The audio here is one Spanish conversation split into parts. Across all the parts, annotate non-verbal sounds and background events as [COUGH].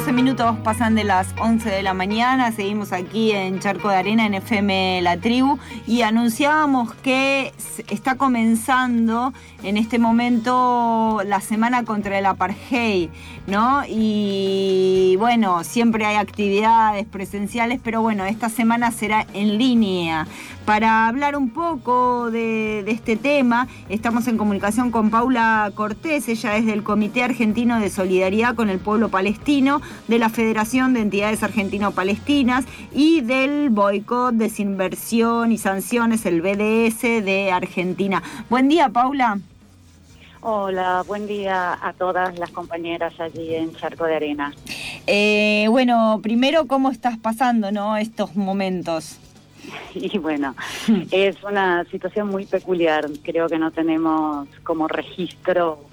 12 minutos pasan de las 11 de la mañana, seguimos aquí en Charco de Arena en FM La Tribu y anunciábamos que está comenzando en este momento la semana contra el apartheid, ¿no? Y bueno, siempre hay actividades presenciales, pero bueno, esta semana será en línea. Para hablar un poco de, este tema, estamos en comunicación con Paula Cortés, ella es del Comité Argentino de Solidaridad con el Pueblo Palestino, de la Federación de Entidades Argentino-Palestinas y del Boicot, Desinversión y Sanciones, el BDS de Argentina. Buen día, Paula. Hola, buen día a todas las compañeras allí en Charco de Arena. Eh, bueno, primero, ¿cómo estás pasando ¿no? estos momentos? [LAUGHS] Y bueno, es una situación muy peculiar. Creo que no tenemos como registro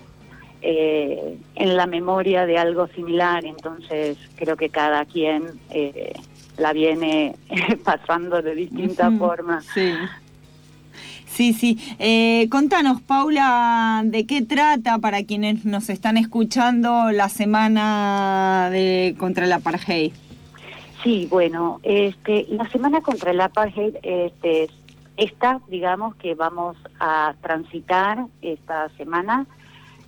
eh, en la memoria de algo similar, entonces creo que cada quien eh, la viene [LAUGHS] pasando de distinta forma. Sí. Sí, sí. Eh, contanos, Paula, ¿de qué trata para quienes nos están escuchando la semana de contra el apartheid? Sí, bueno, este, la semana contra el apartheid, este, esta, digamos, que vamos a transitar esta semana,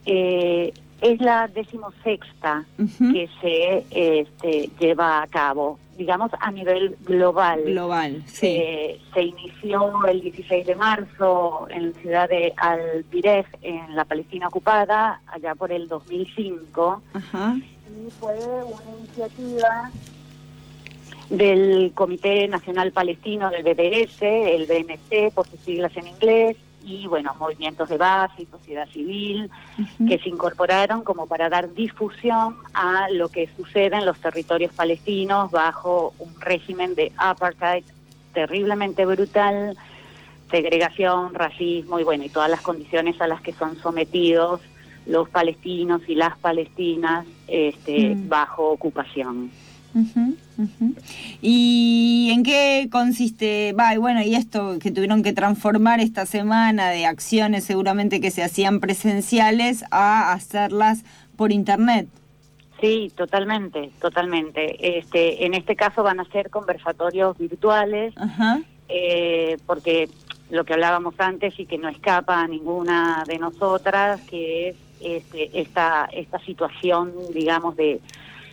eh, es la decimosexta que se este, lleva a cabo, digamos, a nivel global. Global, sí. Eh, se inició el 16 de marzo en la ciudad de Al-Biref, en la Palestina ocupada, allá por el 2005. Y fue una iniciativa del Comité Nacional Palestino del BDS, el BNC, por sus siglas en inglés, y bueno, movimientos de base y sociedad civil que se incorporaron como para dar difusión a lo que sucede en los territorios palestinos bajo un régimen de apartheid terriblemente brutal, segregación, racismo y bueno, y todas las condiciones a las que son sometidos los palestinos y las palestinas este, mm. bajo ocupación. ¿Y en qué consiste? Va, y bueno, y esto que tuvieron que transformar esta semana de acciones seguramente que se hacían presenciales a hacerlas por internet. Sí, totalmente, totalmente. Este, en este caso van a ser conversatorios virtuales, eh, porque lo que hablábamos antes y que no escapa a ninguna de nosotras, que es este, esta, esta situación, digamos, de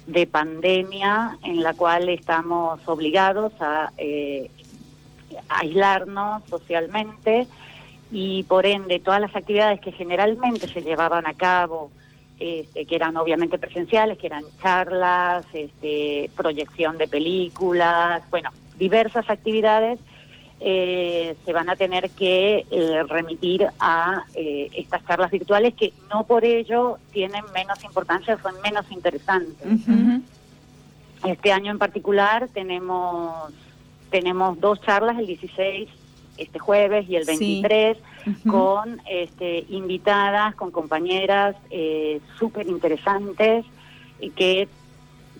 de pandemia en la cual estamos obligados a eh, aislarnos socialmente y por ende todas las actividades que generalmente se llevaban a cabo, este, que eran obviamente presenciales, que eran charlas, este, proyección de películas, bueno, diversas actividades, eh, se van a tener que eh, remitir a eh, estas charlas virtuales que no por ello tienen menos importancia, son menos interesantes. Este año en particular tenemos tenemos dos charlas, el 16 este jueves y el 23, con este, invitadas, con compañeras súper interesantes que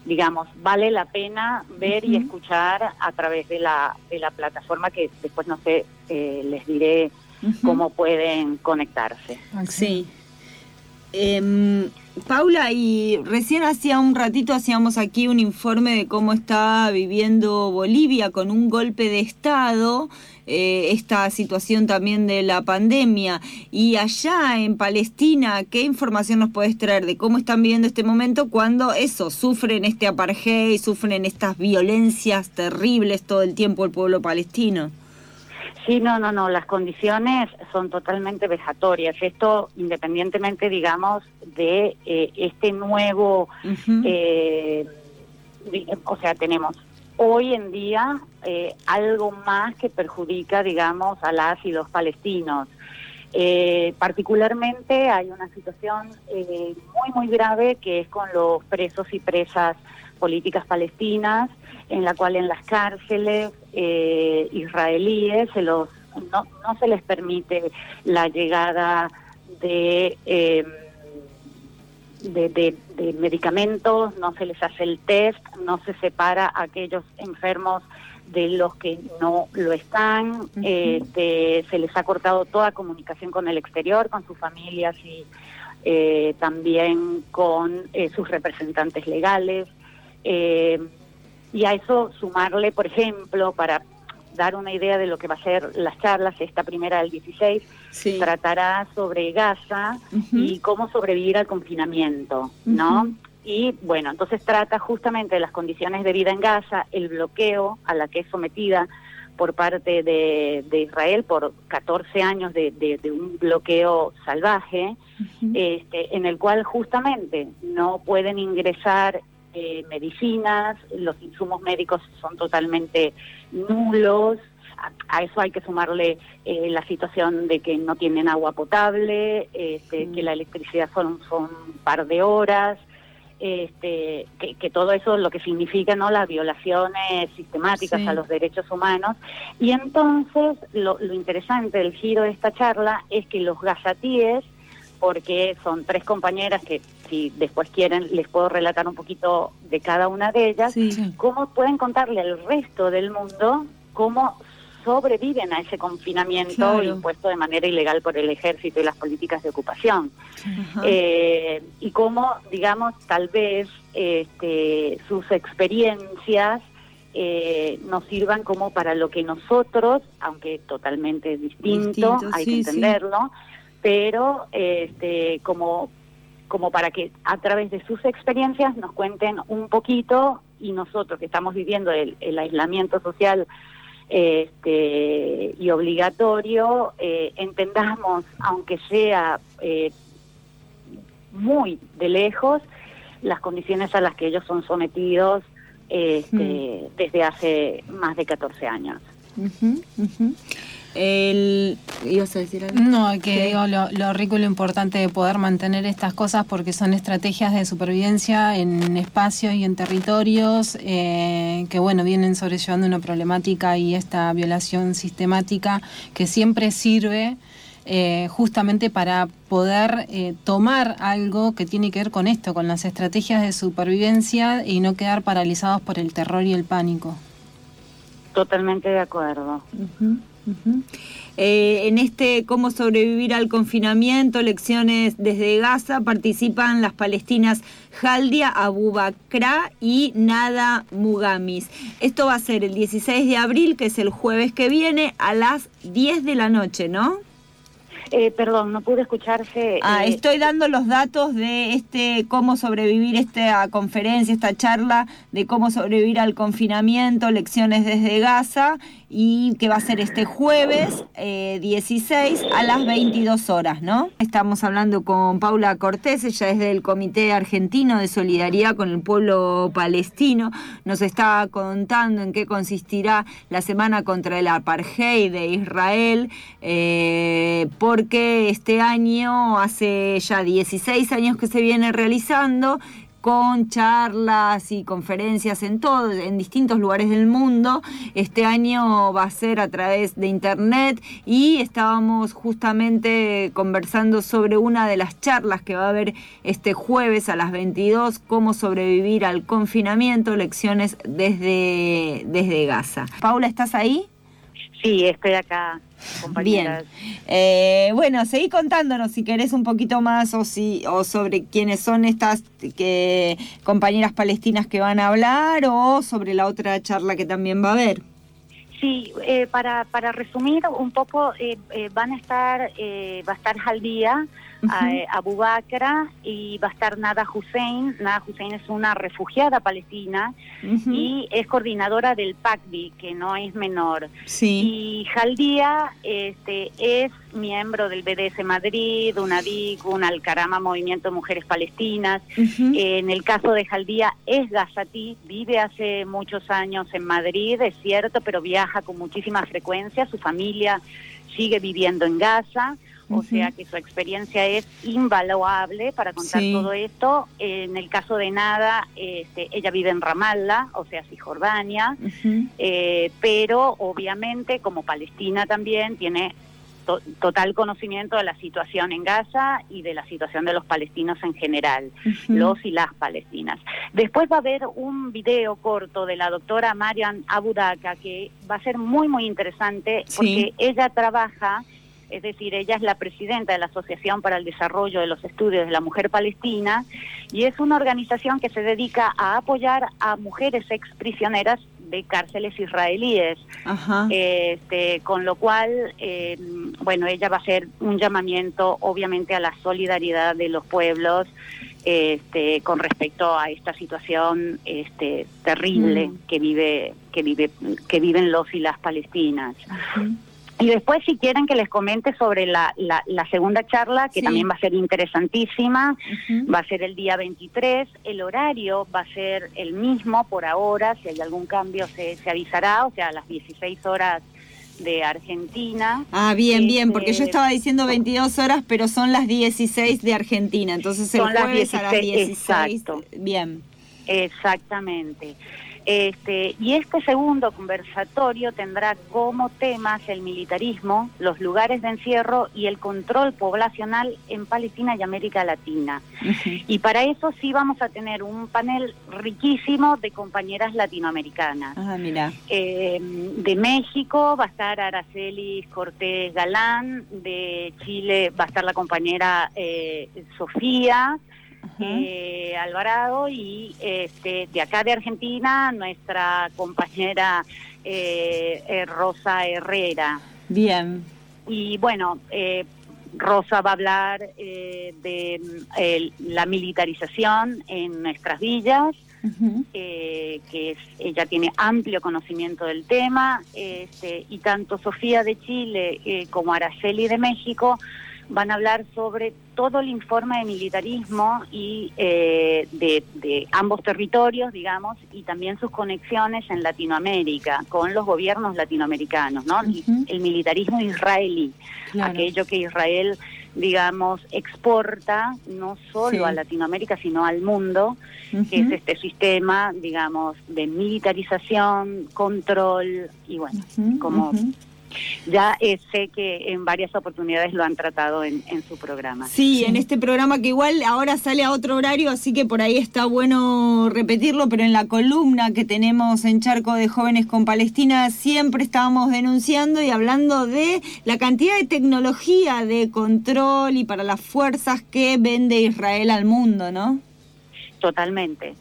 digamos, vale la pena ver y escuchar a través de la, de la plataforma que después, no sé, eh, les diré cómo pueden conectarse. Sí. Em, Paula, y recién hacía un ratito hacíamos aquí un informe de cómo está viviendo Bolivia con un golpe de Estado, eh, esta situación también de la pandemia. Y allá en Palestina, ¿qué información nos puedes traer de cómo están viviendo este momento cuando eso, sufren este apartheid, sufren estas violencias terribles todo el tiempo el pueblo palestino? Sí, no, no, no, las condiciones son totalmente vejatorias. Esto independientemente, digamos, de eh, este nuevo, eh, o sea, tenemos hoy en día eh, algo más que perjudica, digamos, a las y los palestinos. particularmente hay una situación muy, muy grave que es con los presos y presas políticas palestinas, en la cual en las cárceles eh, israelíes se los no, no se les permite la llegada de, em, de, medicamentos, no se les hace el test, no se separa a aquellos enfermos de los que no lo están, este, se les ha cortado toda comunicación con el exterior, con sus familias y eh, también con eh, sus representantes legales. Eh, y a eso sumarle, por ejemplo, para dar una idea de lo que va a ser las charlas, esta primera del 16, tratará sobre Gaza y cómo sobrevivir al confinamiento, ¿no? Y bueno, entonces trata justamente de las condiciones de vida en Gaza, el bloqueo a la que es sometida por parte de, Israel por 14 años de, un bloqueo salvaje, este, en el cual justamente no pueden ingresar eh, medicinas, los insumos médicos son totalmente nulos, a, eso hay que sumarle eh, la situación de que no tienen agua potable, este, que la electricidad son, son un par de horas, este, que, todo eso lo que significa no las violaciones sistemáticas a los derechos humanos. Y entonces lo, interesante del giro de esta charla es que los gazatíes porque son tres compañeras que si después quieren les puedo relatar un poquito de cada una de ellas cómo pueden contarle al resto del mundo cómo sobreviven a ese confinamiento impuesto de manera ilegal por el ejército y las políticas de ocupación. Eh, y cómo, digamos, tal vez este, sus experiencias eh, nos sirvan como para lo que nosotros, aunque totalmente distinto, hay que entenderlo, pero este, como como para que a través de sus experiencias nos cuenten un poquito y nosotros que estamos viviendo el aislamiento social este, y obligatorio, eh, entendamos, aunque sea eh, muy de lejos, las condiciones a las que ellos son sometidos este, hmm. desde hace más de 14 años. El, ¿Ibas a decir algo? No, que digo lo, rico y lo importante de poder mantener estas cosas porque son estrategias de supervivencia en espacios y en territorios eh, que, bueno, vienen sobrellevando una problemática y esta violación sistemática que siempre sirve eh, justamente para poder eh, tomar algo que tiene que ver con esto, con las estrategias de supervivencia y no quedar paralizados por el terror y el pánico. Totalmente de acuerdo. Eh, en este Cómo sobrevivir al confinamiento, lecciones desde Gaza, participan las palestinas Jaldia Abu Bakra y Nada Mugamis. Esto va a ser el 16 de abril, que es el jueves que viene, a las 10 de la noche, ¿no? Eh, perdón, no pude escucharse. Ah, eh, estoy dando los datos de este cómo sobrevivir esta conferencia, esta charla de cómo sobrevivir al confinamiento, lecciones desde Gaza y que va a ser este jueves 16 eh, a las 22 horas, ¿no? Estamos hablando con Paula Cortés, ella es del Comité Argentino de Solidaridad con el Pueblo Palestino, nos está contando en qué consistirá la semana contra el apartheid de Israel, eh, porque este año, hace ya 16 años que se viene realizando, con charlas y conferencias en todo, en distintos lugares del mundo. Este año va a ser a través de internet y estábamos justamente conversando sobre una de las charlas que va a haber este jueves a las 22, cómo sobrevivir al confinamiento, lecciones desde, desde Gaza. Paula, ¿estás ahí? Sí, estoy acá Bien. Eh, bueno, seguí contándonos si querés un poquito más o, si, o sobre quiénes son estas que, compañeras palestinas que van a hablar o sobre la otra charla que también va a haber. Sí, eh, para, para resumir un poco, eh, eh, van a estar, va a estar Jaldía, Abu Bakra y va a estar Nada Hussein. Nada Hussein es una refugiada palestina y es coordinadora del PACBI, que no es menor. Sí. Y Jaldía este, es miembro del BDS Madrid, UNADIC, un Alcarama Movimiento de Mujeres Palestinas. en el caso de Jaldía es gazatí, vive hace muchos años en Madrid, es cierto, pero viaja con muchísima frecuencia. Su familia sigue viviendo en Gaza. O sea que su experiencia es invaluable para contar todo esto. En el caso de Nada, este, ella vive en Ramallah, o sea, Cisjordania, eh, pero obviamente como Palestina también tiene total conocimiento de la situación en Gaza y de la situación de los palestinos en general, los y las palestinas. Después va a haber un video corto de la doctora Marian Abudaka que va a ser muy, muy interesante porque ella trabaja es decir, ella es la presidenta de la Asociación para el Desarrollo de los Estudios de la Mujer Palestina y es una organización que se dedica a apoyar a mujeres exprisioneras de cárceles israelíes, Este, con lo cual, eh, bueno, ella va a hacer un llamamiento, obviamente, a la solidaridad de los pueblos este, con respecto a esta situación este, terrible mm. que vive, que vive, que viven los y las palestinas. Y después, si quieren que les comente sobre la, la, segunda charla, que también va a ser interesantísima, va a ser el día 23. El horario va a ser el mismo por ahora, si hay algún cambio se, se avisará, o sea, a las 16 horas de Argentina. Ah, bien, bien, porque yo este, estaba diciendo 22 horas, pero son las 16 de Argentina, entonces el jueves a las 16. Exacto. Bien. Exactamente. Este, y este segundo conversatorio tendrá como temas el militarismo, los lugares de encierro y el control poblacional en Palestina y América Latina. Y para eso sí vamos a tener un panel riquísimo de compañeras latinoamericanas. Ah, mira. Eh, de México va a estar Araceli Cortés Galán, de Chile va a estar la compañera eh, Sofía eh, Alvarado y este, de acá de Argentina nuestra compañera eh, eh, Rosa Herrera. Bien. Y bueno, eh, Rosa va a hablar de la militarización en nuestras villas, que es, ella tiene amplio conocimiento del tema, este, y tanto Sofía de Chile como Araceli de México van a hablar sobre todo el informe de militarismo y eh, de, ambos territorios, digamos, y también sus conexiones en Latinoamérica con los gobiernos latinoamericanos, ¿no? El militarismo israelí, aquello que Israel, digamos, exporta no solo a Latinoamérica, sino al mundo, que es este sistema, digamos, de militarización, control y bueno, como ya eh, sé que en varias oportunidades lo han tratado en, su programa. Sí, en este programa que igual ahora sale a otro horario, así que por ahí está bueno repetirlo, pero en la columna que tenemos en Charco de Jóvenes con Palestina siempre estábamos denunciando y hablando de la cantidad de tecnología de control y para las fuerzas que vende Israel al mundo, ¿no? Totalmente,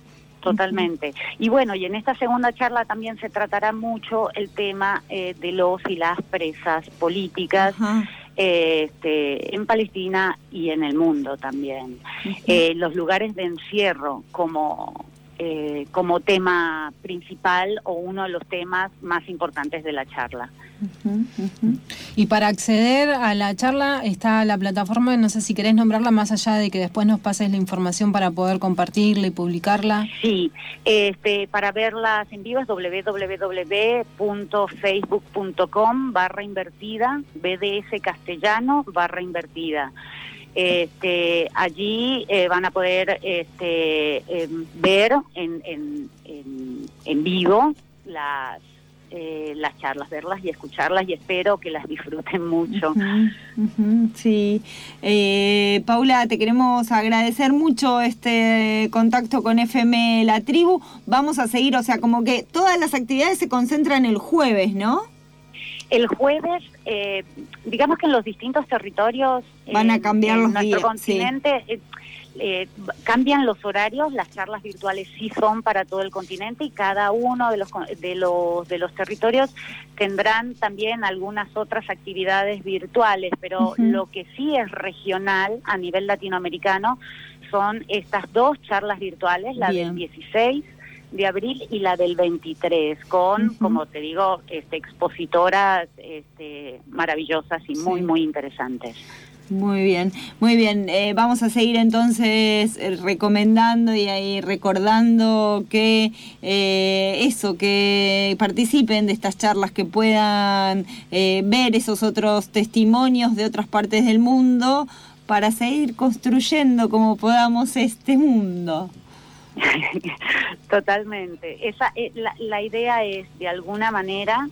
Totalmente. Y bueno, y en esta segunda charla también se tratará mucho el tema eh, de los y las presas políticas. este, en Palestina y en el mundo también. Eh, los lugares de encierro como, eh, como tema principal o uno de los temas más importantes de la charla. Y para acceder a la charla está la plataforma, no sé si querés nombrarla más allá de que después nos pases la información para poder compartirla y publicarla. Sí, este, para verlas en vivo es www.facebook.com barra invertida, BDS castellano barra invertida. Este, allí eh, van a poder este, em, ver en, en, en vivo las eh, las charlas, verlas y escucharlas y espero que las disfruten mucho. sí. Eh, Paula, te queremos agradecer mucho este contacto con FM La Tribu. Vamos a seguir, o sea, como que todas las actividades se concentran el jueves, ¿no? El jueves, eh, digamos que en los distintos territorios van a cambiar los nuestro continente. Eh, cambian los horarios, las charlas virtuales sí son para todo el continente y cada uno de los de los de los territorios tendrán también algunas otras actividades virtuales, pero lo que sí es regional a nivel latinoamericano son estas dos charlas virtuales, la del 16 de abril y la del 23 con, como te digo, este, expositoras este, maravillosas y muy, muy interesantes. Muy bien, muy bien. Eh, vamos a seguir entonces eh, recomendando y ahí recordando que eh, eso, que participen de estas charlas, que puedan ver esos otros testimonios de otras partes del mundo para seguir construyendo como podamos este mundo. [LAUGHS] Totalmente. Esa, la, la idea es, de alguna manera,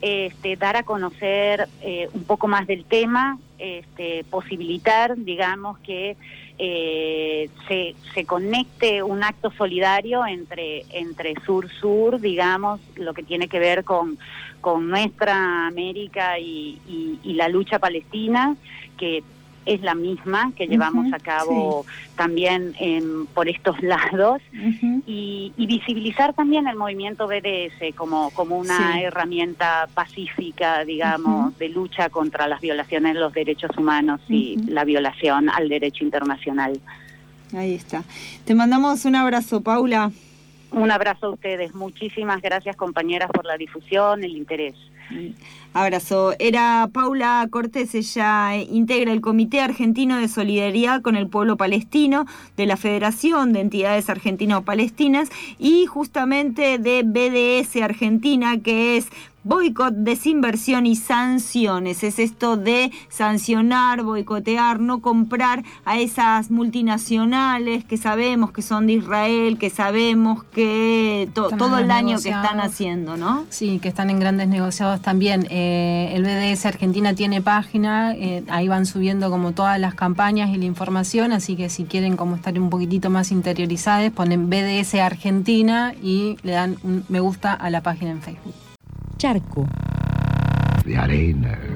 este, dar a conocer un poco más del tema, este, posibilitar, digamos, que eh, se, se, conecte un acto solidario entre, entre sur-sur, digamos, lo que tiene que ver con, con nuestra América y, y, la lucha palestina, que es la misma que llevamos a cabo también por estos [LAUGHS] lados y, visibilizar también el movimiento BDS como, como una herramienta pacífica, digamos, de lucha contra las violaciones de los derechos humanos y la violación al derecho internacional. Ahí está. Te mandamos un abrazo, Paula. Un abrazo a ustedes. Muchísimas gracias, compañeras, por la difusión, el interés. Abrazo. Era Paula Cortés, ella integra el Comité Argentino de Solidaridad con el Pueblo Palestino de la Federación de Entidades Argentino-Palestinas y justamente de BDS Argentina, que es boicot, desinversión y sanciones. Es esto de sancionar, boicotear, no comprar a esas multinacionales que sabemos que son de Israel, que sabemos que todo el daño que están haciendo, ¿no? Sí, que están en grandes negociados también. Eh, el BDS Argentina tiene página, eh, ahí van subiendo como todas las campañas y la información, así que si quieren como estar un poquitito más interiorizados, ponen BDS Argentina y le dan un me gusta a la página en Facebook. Charco. De arena